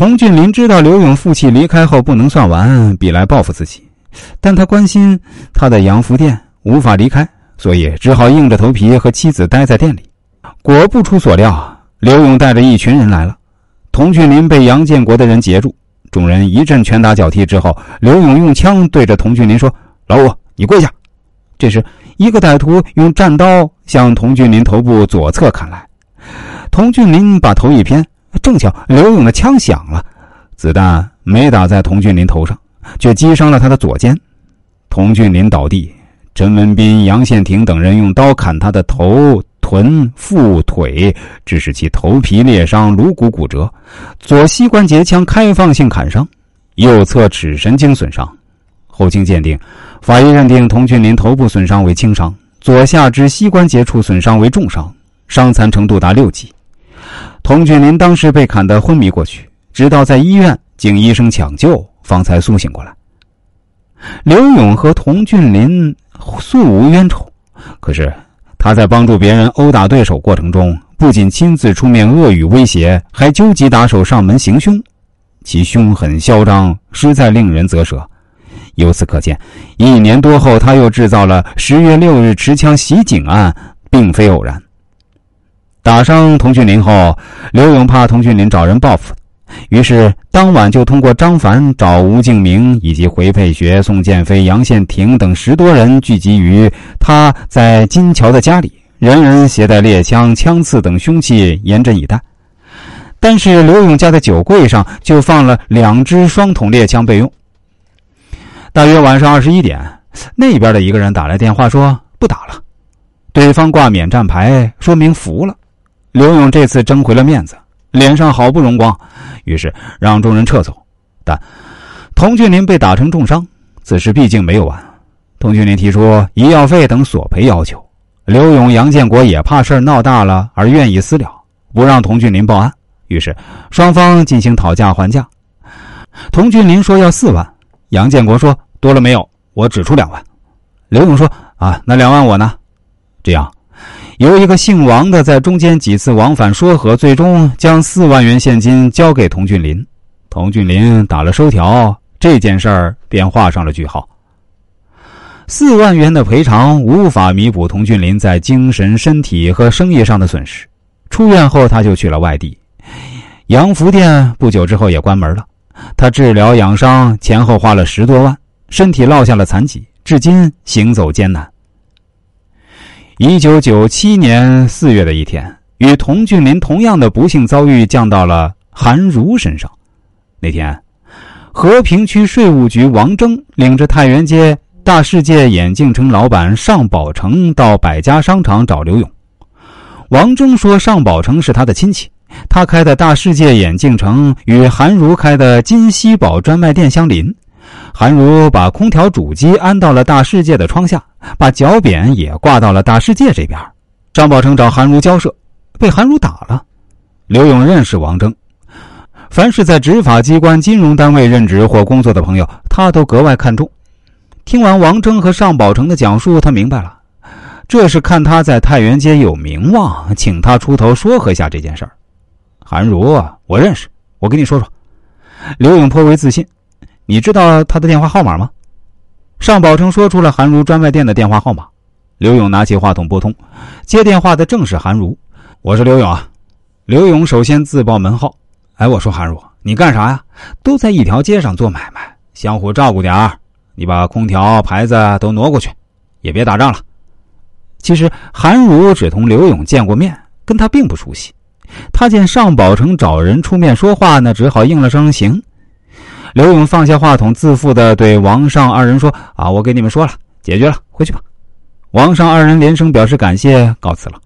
童俊林知道刘勇负气离开后不能算完，必来报复自己，但他关心他的洋服店无法离开，所以只好硬着头皮和妻子待在店里。果不出所料，刘勇带着一群人来了，童俊林被杨建国的人截住，众人一阵拳打脚踢之后，刘勇用枪对着童俊林说：“老五，你跪下。”这时，一个歹徒用战刀向童俊林头部左侧砍来，童俊林把头一偏。正巧刘勇的枪响了，子弹没打在童俊林头上，却击伤了他的左肩。童俊林倒地，陈文斌、杨宪廷等人用刀砍他的头、臀、腹、腿，致使其头皮裂伤、颅骨骨折，左膝关节腔开放性砍伤，右侧尺神经损伤。后经鉴定，法医认定童俊林头部损伤为轻伤，左下肢膝关节处损伤为重伤，伤残程度达六级。童俊林当时被砍得昏迷过去，直到在医院经医生抢救，方才苏醒过来。刘勇和童俊林素无冤仇，可是他在帮助别人殴打对手过程中，不仅亲自出面恶语威胁，还纠集打手上门行凶，其凶狠嚣张，实在令人啧舌。由此可见，一年多后他又制造了十月六日持枪袭警案，并非偶然。打伤童俊林后，刘勇怕童俊林找人报复，于是当晚就通过张凡找吴敬明以及回佩学、宋建飞、杨宪廷等十多人聚集于他在金桥的家里，人人携带猎枪、枪刺等凶器，严阵以待。但是刘勇家的酒柜上就放了两支双筒猎枪备用。大约晚上二十一点，那边的一个人打来电话说不打了，对方挂免战牌，说明服了。刘勇这次争回了面子，脸上好不容光，于是让众人撤走。但童俊林被打成重伤，此事毕竟没有完。童俊林提出医药费等索赔要求，刘勇、杨建国也怕事闹大了而愿意私了，不让童俊林报案。于是双方进行讨价还价。童俊林说要四万，杨建国说多了没有，我只出两万。刘勇说啊，那两万我呢？这样。由一个姓王的在中间几次往返说和，最终将四万元现金交给童俊林。童俊林打了收条，这件事儿便画上了句号。四万元的赔偿无法弥补童俊林在精神、身体和生意上的损失。出院后，他就去了外地，洋服店不久之后也关门了。他治疗养伤前后花了十多万，身体落下了残疾，至今行走艰难。一九九七年四月的一天，与童俊林同样的不幸遭遇降到了韩如身上。那天，和平区税务局王征领着太原街大世界眼镜城老板尚宝成到百家商场找刘勇。王征说，尚宝成是他的亲戚，他开的大世界眼镜城与韩如开的金熙宝专卖店相邻。韩如把空调主机安到了大世界的窗下，把脚扁也挂到了大世界这边。张宝成找韩如交涉，被韩如打了。刘勇认识王征，凡是在执法机关、金融单位任职或工作的朋友，他都格外看重。听完王征和尚宝成的讲述，他明白了，这是看他在太原街有名望，请他出头说和一下这件事儿。韩如，我认识，我跟你说说。刘勇颇为自信。你知道他的电话号码吗？尚宝成说出了韩如专卖店的电话号码。刘勇拿起话筒拨通，接电话的正是韩如。我是刘勇啊。刘勇首先自报门号。哎，我说韩如，你干啥呀？都在一条街上做买卖，相互照顾点儿。你把空调牌子都挪过去，也别打仗了。其实韩如只同刘勇见过面，跟他并不熟悉。他见尚宝成找人出面说话呢，只好应了声行。刘勇放下话筒，自负的对王尚二人说：“啊，我给你们说了，解决了，回去吧。”王尚二人连声表示感谢，告辞了。